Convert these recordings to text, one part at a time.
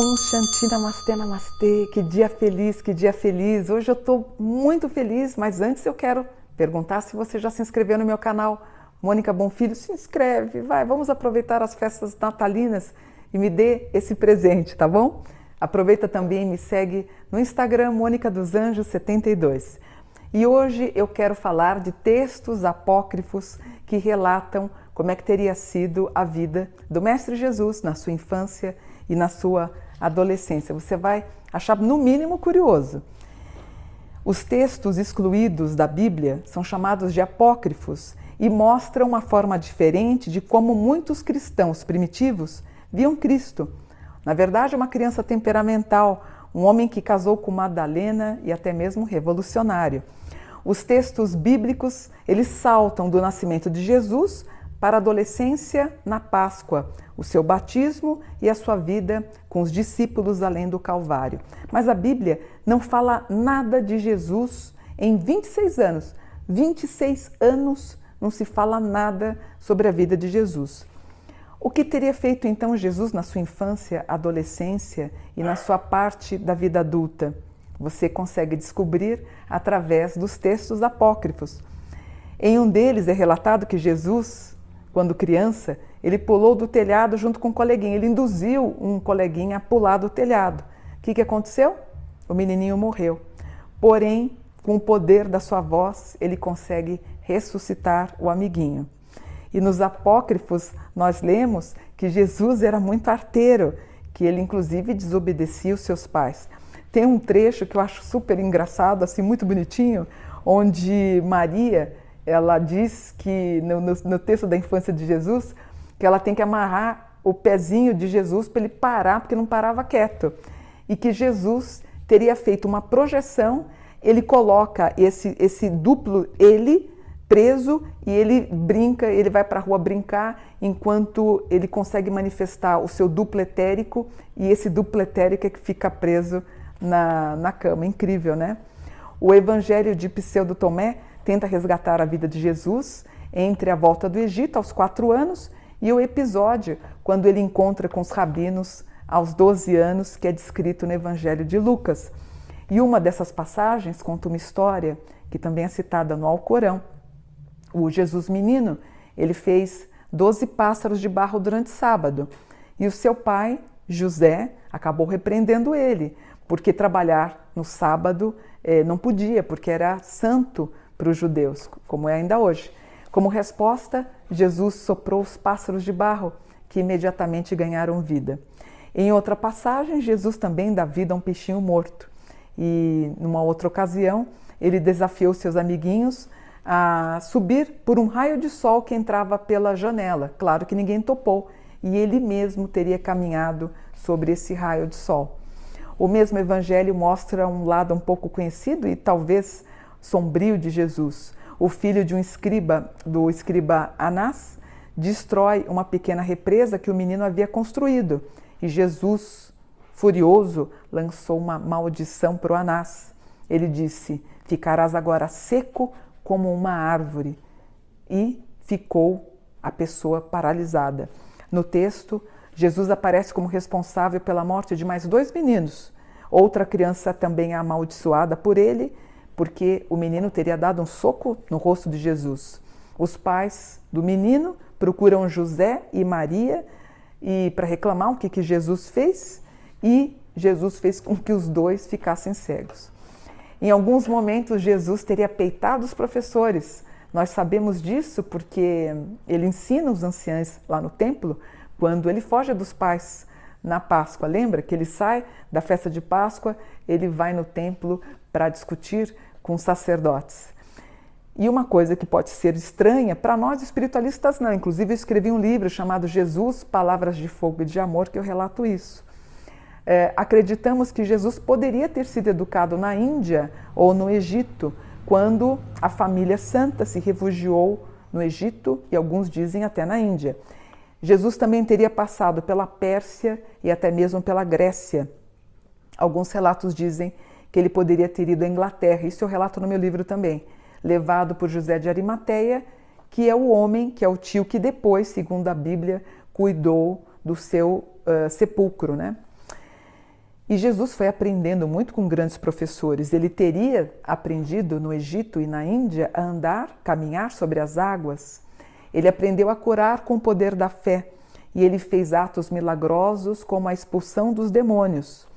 Om Shanti Namastê Namastê, que dia feliz, que dia feliz. Hoje eu estou muito feliz, mas antes eu quero perguntar se você já se inscreveu no meu canal. Mônica Bonfilho, se inscreve, vai, vamos aproveitar as festas natalinas e me dê esse presente, tá bom? Aproveita também e me segue no Instagram Mônica dos Anjos 72. E hoje eu quero falar de textos apócrifos que relatam como é que teria sido a vida do Mestre Jesus na sua infância e na sua adolescência. Você vai achar no mínimo curioso. Os textos excluídos da Bíblia são chamados de apócrifos e mostram uma forma diferente de como muitos cristãos primitivos viam Cristo. Na verdade, uma criança temperamental, um homem que casou com Madalena e até mesmo revolucionário. Os textos bíblicos, eles saltam do nascimento de Jesus para a adolescência na Páscoa, o seu batismo e a sua vida com os discípulos além do Calvário. Mas a Bíblia não fala nada de Jesus em 26 anos. 26 anos não se fala nada sobre a vida de Jesus. O que teria feito então Jesus na sua infância, adolescência e na sua parte da vida adulta? Você consegue descobrir através dos textos apócrifos. Em um deles é relatado que Jesus, quando criança, ele pulou do telhado junto com um coleguinha. Ele induziu um coleguinha a pular do telhado. O que, que aconteceu? O menininho morreu. Porém, com o poder da sua voz, ele consegue ressuscitar o amiguinho. E nos apócrifos nós lemos que Jesus era muito arteiro, que ele inclusive desobedecia os seus pais. Tem um trecho que eu acho super engraçado, assim muito bonitinho, onde Maria ela diz que no, no, no texto da infância de Jesus que ela tem que amarrar o pezinho de Jesus para ele parar, porque não parava quieto. E que Jesus teria feito uma projeção, ele coloca esse, esse duplo ele preso e ele brinca, ele vai para a rua brincar enquanto ele consegue manifestar o seu duplo etérico e esse duplo etérico é que fica preso na, na cama. Incrível, né? O Evangelho de Pseudo Tomé tenta resgatar a vida de Jesus entre a volta do Egito aos quatro anos e o episódio quando ele encontra com os rabinos aos 12 anos, que é descrito no Evangelho de Lucas. E uma dessas passagens conta uma história que também é citada no Alcorão. O Jesus menino, ele fez 12 pássaros de barro durante sábado. E o seu pai, José, acabou repreendendo ele, porque trabalhar no sábado eh, não podia, porque era santo para os judeus, como é ainda hoje. Como resposta, Jesus soprou os pássaros de barro, que imediatamente ganharam vida. Em outra passagem, Jesus também dá vida a um peixinho morto. E numa outra ocasião, ele desafiou seus amiguinhos a subir por um raio de sol que entrava pela janela. Claro que ninguém topou, e ele mesmo teria caminhado sobre esse raio de sol. O mesmo evangelho mostra um lado um pouco conhecido e talvez sombrio de Jesus. O filho de um escriba, do escriba Anás, destrói uma pequena represa que o menino havia construído. E Jesus, furioso, lançou uma maldição para o Anás. Ele disse: Ficarás agora seco como uma árvore. E ficou a pessoa paralisada. No texto, Jesus aparece como responsável pela morte de mais dois meninos. Outra criança também é amaldiçoada por ele porque o menino teria dado um soco no rosto de Jesus. Os pais do menino procuram José e Maria e para reclamar o que, que Jesus fez e Jesus fez com que os dois ficassem cegos. Em alguns momentos, Jesus teria peitado os professores. Nós sabemos disso porque ele ensina os anciãos lá no templo quando ele foge dos pais na Páscoa. Lembra que ele sai da festa de Páscoa, ele vai no templo para discutir com sacerdotes. E uma coisa que pode ser estranha para nós espiritualistas não. Inclusive eu escrevi um livro chamado Jesus, Palavras de Fogo e de Amor, que eu relato isso. É, acreditamos que Jesus poderia ter sido educado na Índia ou no Egito, quando a família santa se refugiou no Egito e alguns dizem até na Índia. Jesus também teria passado pela Pérsia e até mesmo pela Grécia. Alguns relatos dizem que ele poderia ter ido à Inglaterra. Isso eu relato no meu livro também. Levado por José de Arimateia, que é o homem, que é o tio que depois, segundo a Bíblia, cuidou do seu uh, sepulcro, né? E Jesus foi aprendendo muito com grandes professores. Ele teria aprendido no Egito e na Índia a andar, caminhar sobre as águas. Ele aprendeu a curar com o poder da fé e ele fez atos milagrosos como a expulsão dos demônios.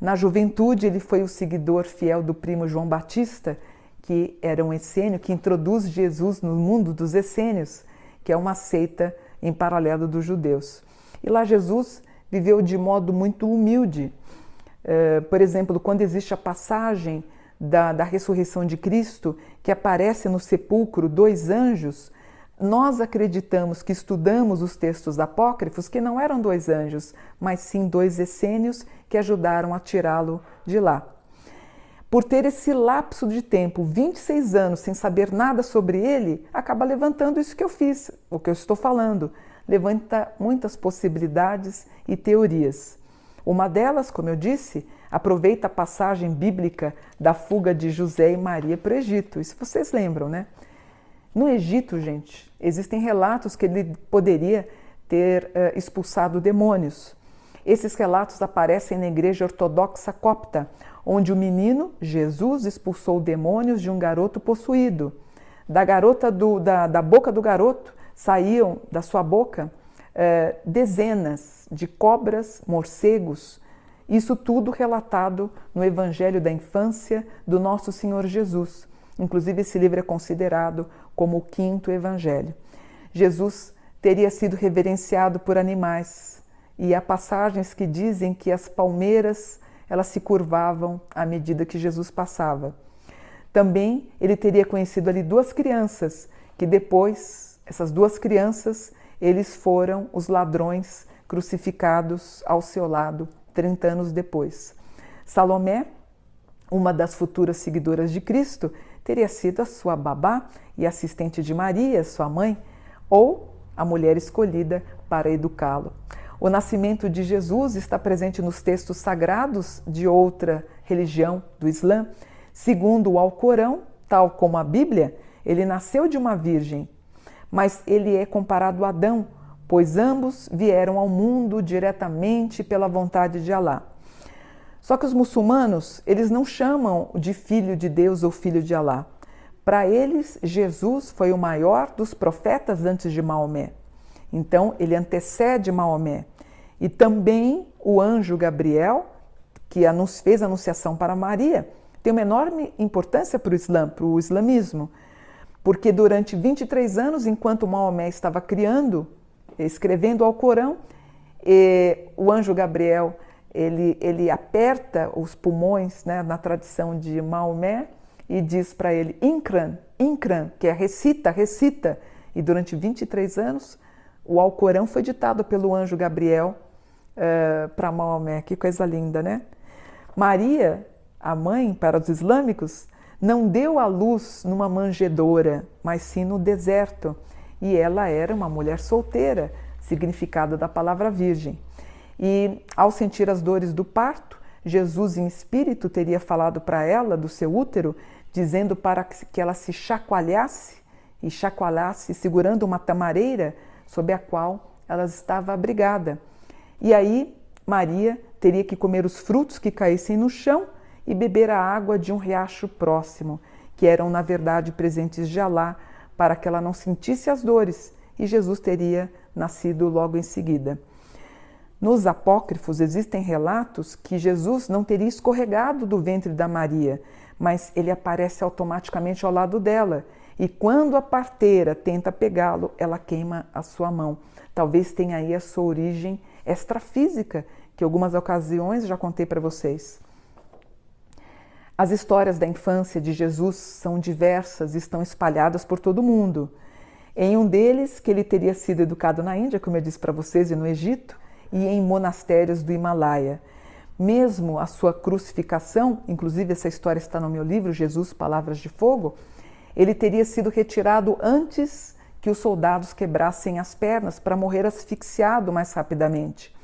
Na juventude, ele foi o seguidor fiel do primo João Batista, que era um essênio que introduz Jesus no mundo dos essênios, que é uma seita em paralelo dos judeus. E lá Jesus viveu de modo muito humilde. Uh, por exemplo, quando existe a passagem da, da ressurreição de Cristo, que aparece no sepulcro dois anjos, nós acreditamos que estudamos os textos apócrifos que não eram dois anjos, mas sim dois essênios que ajudaram a tirá-lo de lá. Por ter esse lapso de tempo, 26 anos, sem saber nada sobre ele, acaba levantando isso que eu fiz, o que eu estou falando. Levanta muitas possibilidades e teorias. Uma delas, como eu disse, aproveita a passagem bíblica da fuga de José e Maria para o Egito. Isso vocês lembram, né? No Egito, gente, existem relatos que ele poderia ter uh, expulsado demônios. Esses relatos aparecem na igreja ortodoxa copta, onde o menino Jesus expulsou demônios de um garoto possuído. Da garota do, da, da boca do garoto saíam da sua boca uh, dezenas de cobras, morcegos. Isso tudo relatado no Evangelho da Infância do nosso Senhor Jesus. Inclusive, esse livro é considerado como o quinto evangelho. Jesus teria sido reverenciado por animais e há passagens que dizem que as palmeiras elas se curvavam à medida que Jesus passava. Também ele teria conhecido ali duas crianças que depois essas duas crianças eles foram os ladrões crucificados ao seu lado 30 anos depois. Salomé, uma das futuras seguidoras de Cristo, teria sido a sua babá e assistente de Maria, sua mãe, ou a mulher escolhida para educá-lo. O nascimento de Jesus está presente nos textos sagrados de outra religião, do Islã. Segundo o Alcorão, tal como a Bíblia, ele nasceu de uma virgem, mas ele é comparado a Adão, pois ambos vieram ao mundo diretamente pela vontade de Alá. Só que os muçulmanos, eles não chamam de filho de Deus ou filho de Alá. Para eles, Jesus foi o maior dos profetas antes de Maomé. Então, ele antecede Maomé. E também o anjo Gabriel, que fez a anunciação para Maria, tem uma enorme importância para o Islã, para o islamismo, porque durante 23 anos, enquanto Maomé estava criando, escrevendo ao Corão, o anjo Gabriel ele, ele aperta os pulmões, né, na tradição de Maomé, e diz para ele, Inkran, Inkran, que é recita, recita. E durante 23 anos, o Alcorão foi ditado pelo anjo Gabriel uh, eh, para Maomé. Que coisa linda, né? Maria, a mãe para os islâmicos, não deu à luz numa manjedoura, mas sim no deserto. E ela era uma mulher solteira, significado da palavra virgem. E ao sentir as dores do parto, Jesus em espírito teria falado para ela do seu útero, dizendo para que ela se chacoalhasse e chacoalhasse, segurando uma tamareira sob a qual ela estava abrigada. E aí Maria teria que comer os frutos que caíssem no chão e beber a água de um riacho próximo, que eram na verdade presentes de Alá, para que ela não sentisse as dores, e Jesus teria nascido logo em seguida. Nos apócrifos existem relatos que Jesus não teria escorregado do ventre da Maria, mas ele aparece automaticamente ao lado dela. E quando a parteira tenta pegá-lo, ela queima a sua mão. Talvez tenha aí a sua origem extrafísica, que algumas ocasiões já contei para vocês. As histórias da infância de Jesus são diversas e estão espalhadas por todo o mundo. Em um deles, que ele teria sido educado na Índia, como eu disse para vocês, e no Egito, e em monastérios do Himalaia. Mesmo a sua crucificação, inclusive essa história está no meu livro, Jesus, Palavras de Fogo, ele teria sido retirado antes que os soldados quebrassem as pernas para morrer asfixiado mais rapidamente.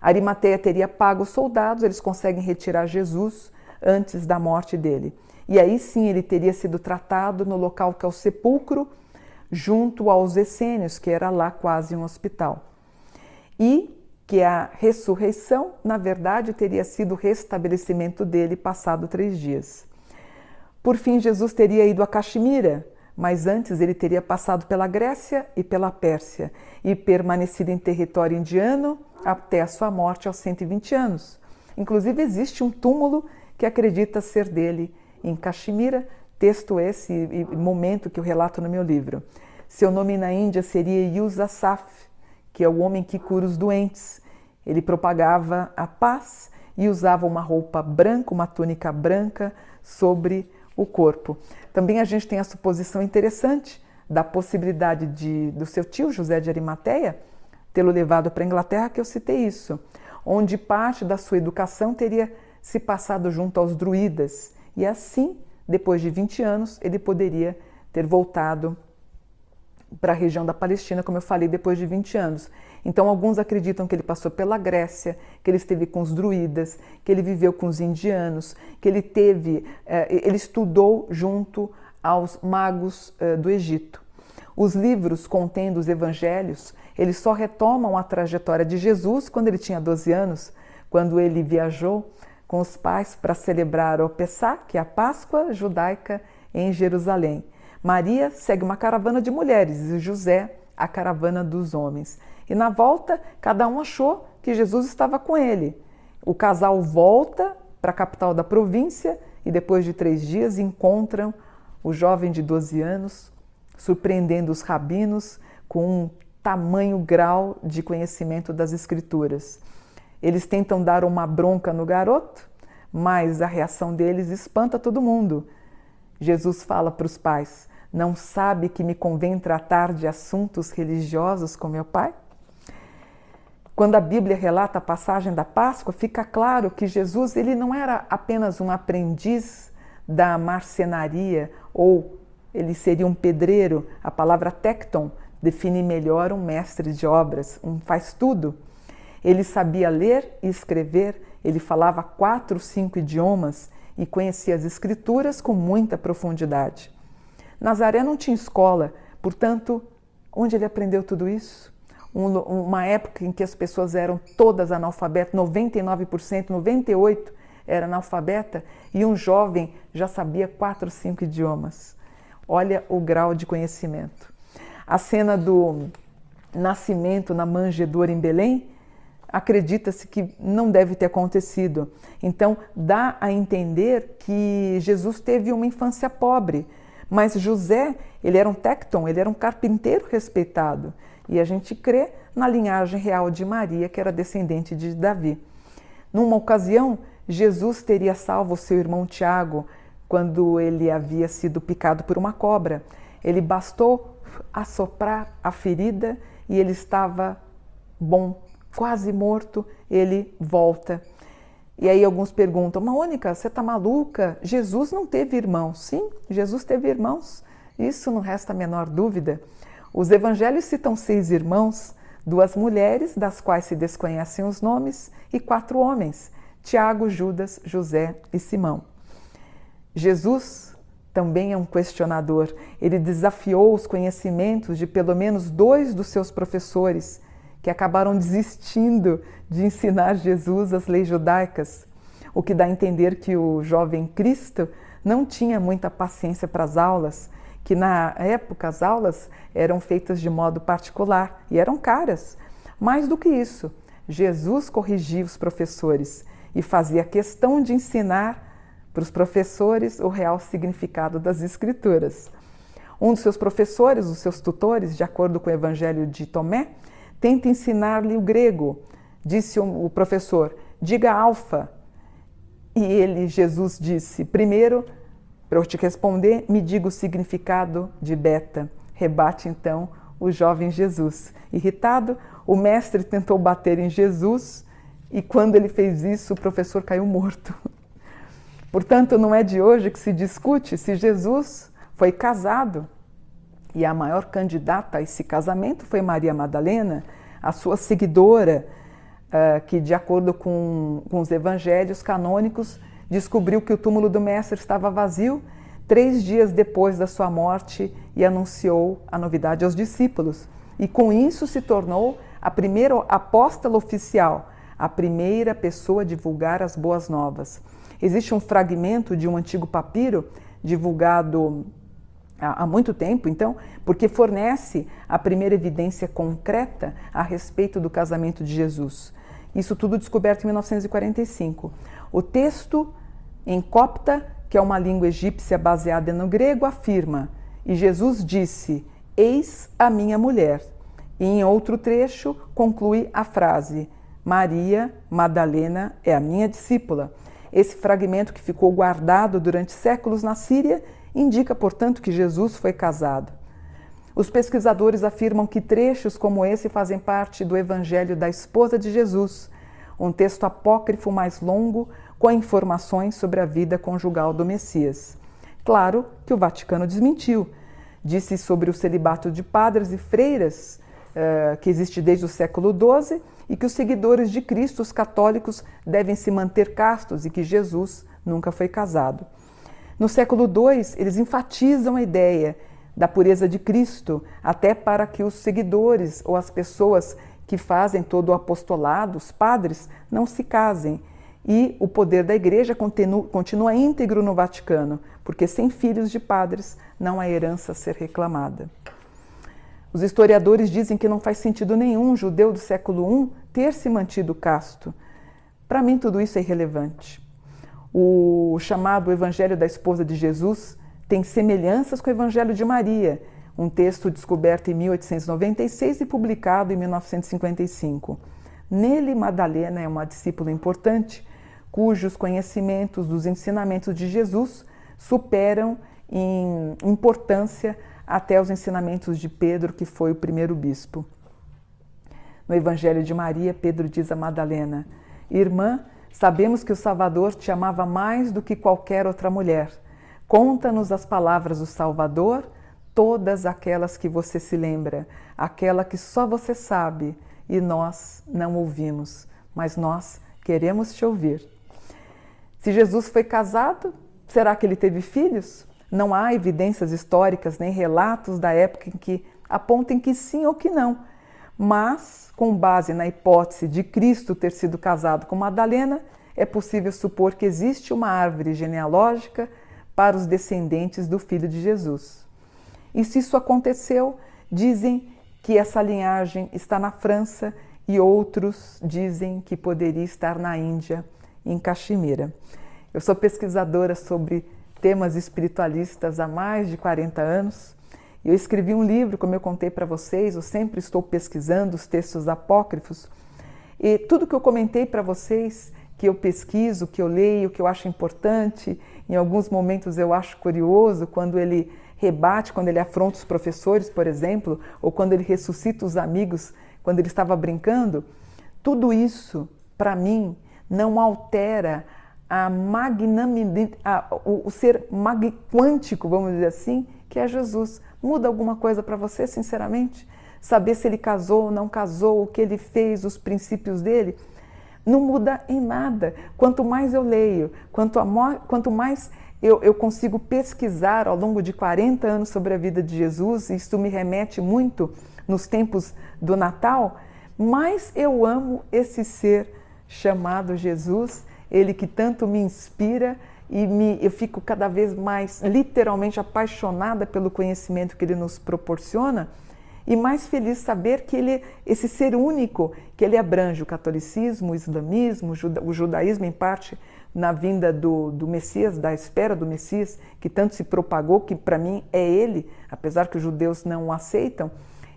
Arimateia teria pago os soldados, eles conseguem retirar Jesus antes da morte dele. E aí sim ele teria sido tratado no local que é o sepulcro, junto aos essênios, que era lá quase um hospital. E que a ressurreição, na verdade, teria sido o restabelecimento dele passado três dias. Por fim, Jesus teria ido a Caxemira, mas antes ele teria passado pela Grécia e pela Pérsia e permanecido em território indiano até a sua morte aos 120 anos. Inclusive, existe um túmulo que acredita ser dele em Caxemira, texto esse e momento que eu relato no meu livro. Seu nome na Índia seria Yusasaf, que é o homem que cura os doentes. Ele propagava a paz e usava uma roupa branca, uma túnica branca sobre o corpo. Também a gente tem a suposição interessante da possibilidade de do seu tio José de Arimateia tê-lo levado para a Inglaterra, que eu citei isso, onde parte da sua educação teria se passado junto aos druidas. E assim, depois de 20 anos, ele poderia ter voltado para a região da Palestina, como eu falei, depois de 20 anos. Então, alguns acreditam que ele passou pela Grécia, que ele esteve com os druidas, que ele viveu com os indianos, que ele teve, eh, ele estudou junto aos magos eh, do Egito. Os livros contendo os evangelhos, eles só retomam a trajetória de Jesus quando ele tinha 12 anos, quando ele viajou com os pais para celebrar o Pessah, que é a Páscoa judaica em Jerusalém. Maria segue uma caravana de mulheres e José a caravana dos homens. E na volta, cada um achou que Jesus estava com ele. O casal volta para a capital da província e depois de três dias encontram o jovem de 12 anos, surpreendendo os rabinos com um tamanho grau de conhecimento das Escrituras. Eles tentam dar uma bronca no garoto, mas a reação deles espanta todo mundo. Jesus fala para os pais: não sabe que me convém tratar de assuntos religiosos com meu pai? Quando a Bíblia relata a passagem da Páscoa, fica claro que Jesus ele não era apenas um aprendiz da marcenaria ou ele seria um pedreiro. A palavra tecton define melhor um mestre de obras, um faz tudo. Ele sabia ler e escrever, ele falava quatro, cinco idiomas e conhecia as escrituras com muita profundidade. Nazaré não tinha escola, portanto, onde ele aprendeu tudo isso? Um, uma época em que as pessoas eram todas analfabetas, 99%, 98% era analfabeta, e um jovem já sabia quatro, cinco idiomas. Olha o grau de conhecimento. A cena do nascimento na manjedoura em Belém, acredita-se que não deve ter acontecido. Então, dá a entender que Jesus teve uma infância pobre, mas José, ele era um tecton, ele era um carpinteiro respeitado. E a gente crê na linhagem real de Maria, que era descendente de Davi. Numa ocasião, Jesus teria salvo seu irmão Tiago quando ele havia sido picado por uma cobra. Ele bastou assoprar a ferida e ele estava bom, quase morto. Ele volta e aí alguns perguntam, Mônica, você está maluca? Jesus não teve irmãos. Sim, Jesus teve irmãos. Isso não resta a menor dúvida. Os evangelhos citam seis irmãos, duas mulheres, das quais se desconhecem os nomes, e quatro homens: Tiago, Judas, José e Simão. Jesus também é um questionador. Ele desafiou os conhecimentos de pelo menos dois dos seus professores que acabaram desistindo de ensinar Jesus as leis judaicas, o que dá a entender que o jovem Cristo não tinha muita paciência para as aulas, que na época as aulas eram feitas de modo particular e eram caras. Mais do que isso, Jesus corrigia os professores e fazia questão de ensinar para os professores o real significado das Escrituras. Um dos seus professores, os seus tutores, de acordo com o Evangelho de Tomé, Tenta ensinar-lhe o grego. Disse o professor: diga alfa. E ele, Jesus, disse: primeiro, para eu te responder, me diga o significado de beta. Rebate então o jovem Jesus. Irritado, o mestre tentou bater em Jesus e quando ele fez isso, o professor caiu morto. Portanto, não é de hoje que se discute se Jesus foi casado e a maior candidata a esse casamento foi Maria Madalena, a sua seguidora, uh, que, de acordo com, com os evangelhos canônicos, descobriu que o túmulo do Mestre estava vazio três dias depois da sua morte e anunciou a novidade aos discípulos. E com isso se tornou a primeira apóstola oficial, a primeira pessoa a divulgar as boas novas. Existe um fragmento de um antigo papiro divulgado há muito tempo, então, porque fornece a primeira evidência concreta a respeito do casamento de Jesus. Isso tudo descoberto em 1945. O texto em copta, que é uma língua egípcia baseada no grego, afirma: E Jesus disse: Eis a minha mulher. E em outro trecho conclui a frase: Maria Madalena é a minha discípula. Esse fragmento que ficou guardado durante séculos na Síria indica, portanto, que Jesus foi casado. Os pesquisadores afirmam que trechos como esse fazem parte do Evangelho da esposa de Jesus, um texto apócrifo mais longo com informações sobre a vida conjugal do Messias. Claro que o Vaticano desmentiu. Disse sobre o celibato de padres e freiras, uh, que existe desde o século XII, e que os seguidores de Cristo, os católicos, devem se manter castos e que Jesus nunca foi casado. No século II, eles enfatizam a ideia da pureza de Cristo, até para que os seguidores ou as pessoas que fazem todo o apostolado, os padres, não se casem. E o poder da igreja continua, continua íntegro no Vaticano, porque sem filhos de padres não há herança a ser reclamada. Os historiadores dizem que não faz sentido nenhum um judeu do século I ter se mantido casto. Para mim, tudo isso é irrelevante. O chamado Evangelho da Esposa de Jesus tem semelhanças com o Evangelho de Maria, um texto descoberto em 1896 e publicado em 1955. Nele, Madalena é uma discípula importante, cujos conhecimentos dos ensinamentos de Jesus superam em importância até os ensinamentos de Pedro, que foi o primeiro bispo. No Evangelho de Maria, Pedro diz a Madalena: Irmã, sabemos que o Salvador te amava mais do que qualquer outra mulher. Conta-nos as palavras do Salvador, todas aquelas que você se lembra, aquela que só você sabe e nós não ouvimos, mas nós queremos te ouvir. Se Jesus foi casado, será que ele teve filhos? Não há evidências históricas nem relatos da época em que apontem que sim ou que não. Mas, com base na hipótese de Cristo ter sido casado com Madalena, é possível supor que existe uma árvore genealógica para os descendentes do filho de Jesus. E se isso aconteceu, dizem que essa linhagem está na França e outros dizem que poderia estar na Índia, em Caxemira. Eu sou pesquisadora sobre temas espiritualistas há mais de 40 anos. Eu escrevi um livro, como eu contei para vocês, eu sempre estou pesquisando os textos apócrifos. E tudo que eu comentei para vocês, que eu pesquiso, que eu leio, que eu acho importante, em alguns momentos eu acho curioso, quando ele rebate, quando ele afronta os professores, por exemplo, ou quando ele ressuscita os amigos quando ele estava brincando, tudo isso, para mim, não altera a magnanimidade, o, o, ser mag, quântico, vamos dizer assim, que é Jesus. Muda alguma coisa para você, sinceramente? Saber se ele casou ou não casou, o que ele fez, os princípios dele? Não muda em nada. Quanto mais eu leio, quanto, amor, quanto mais eu, eu, consigo pesquisar ao longo de 40 anos sobre a vida de Jesus, isso me remete muito nos tempos do Natal, mais eu amo esse ser chamado Jesus ele que tanto me inspira e me, eu fico cada vez mais literalmente apaixonada pelo conhecimento que ele nos proporciona e mais feliz saber que ele esse ser único, que ele abrange o catolicismo, o islamismo, o judaísmo em parte na vinda do, do Messias, da espera do Messias, que tanto se propagou, que para mim é ele, apesar que os judeus não o aceitam,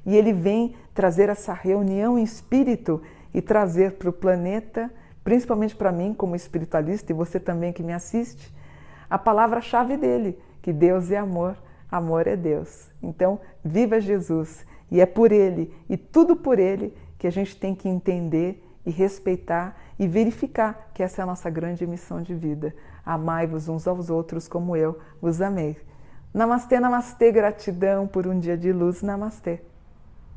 e ele vem trazer essa reunião em espírito e trazer para o planeta principalmente para mim como espiritualista e você também que me assiste, a palavra-chave dele, que Deus é amor, amor é Deus. Então, viva Jesus e é por ele e tudo por ele que a gente tem que entender e respeitar e verificar que essa é a nossa grande missão de vida. Amai-vos uns aos outros como eu vos amei. Namastê, namastê, gratidão por um dia de luz, namastê.